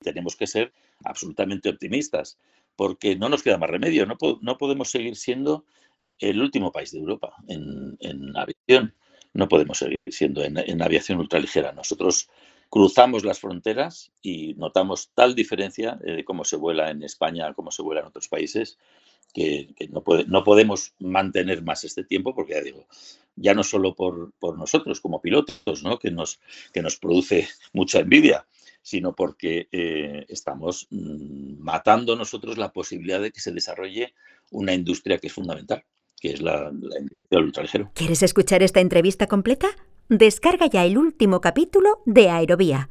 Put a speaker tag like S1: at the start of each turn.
S1: tenemos que ser absolutamente optimistas, porque no nos queda más remedio, no, no podemos seguir siendo el último país de Europa en, aviación, no podemos seguir siendo en, en aviación ultraligera. Nosotros cruzamos las fronteras y notamos tal diferencia de cómo se vuela en España, cómo se vuela en otros países, que, no, no, podemos mantener más este tiempo, porque ya digo, ya no solo por, nosotros como pilotos, ¿no? que, nos, que nos produce mucha envidia, sino porque eh, estamos mm, matando nosotros la posibilidad de que se desarrolle una industria que es fundamental, que es la, industria del ultraligero.
S2: ¿Quieres escuchar esta entrevista completa? Descarga ya el último capítulo de Aerovía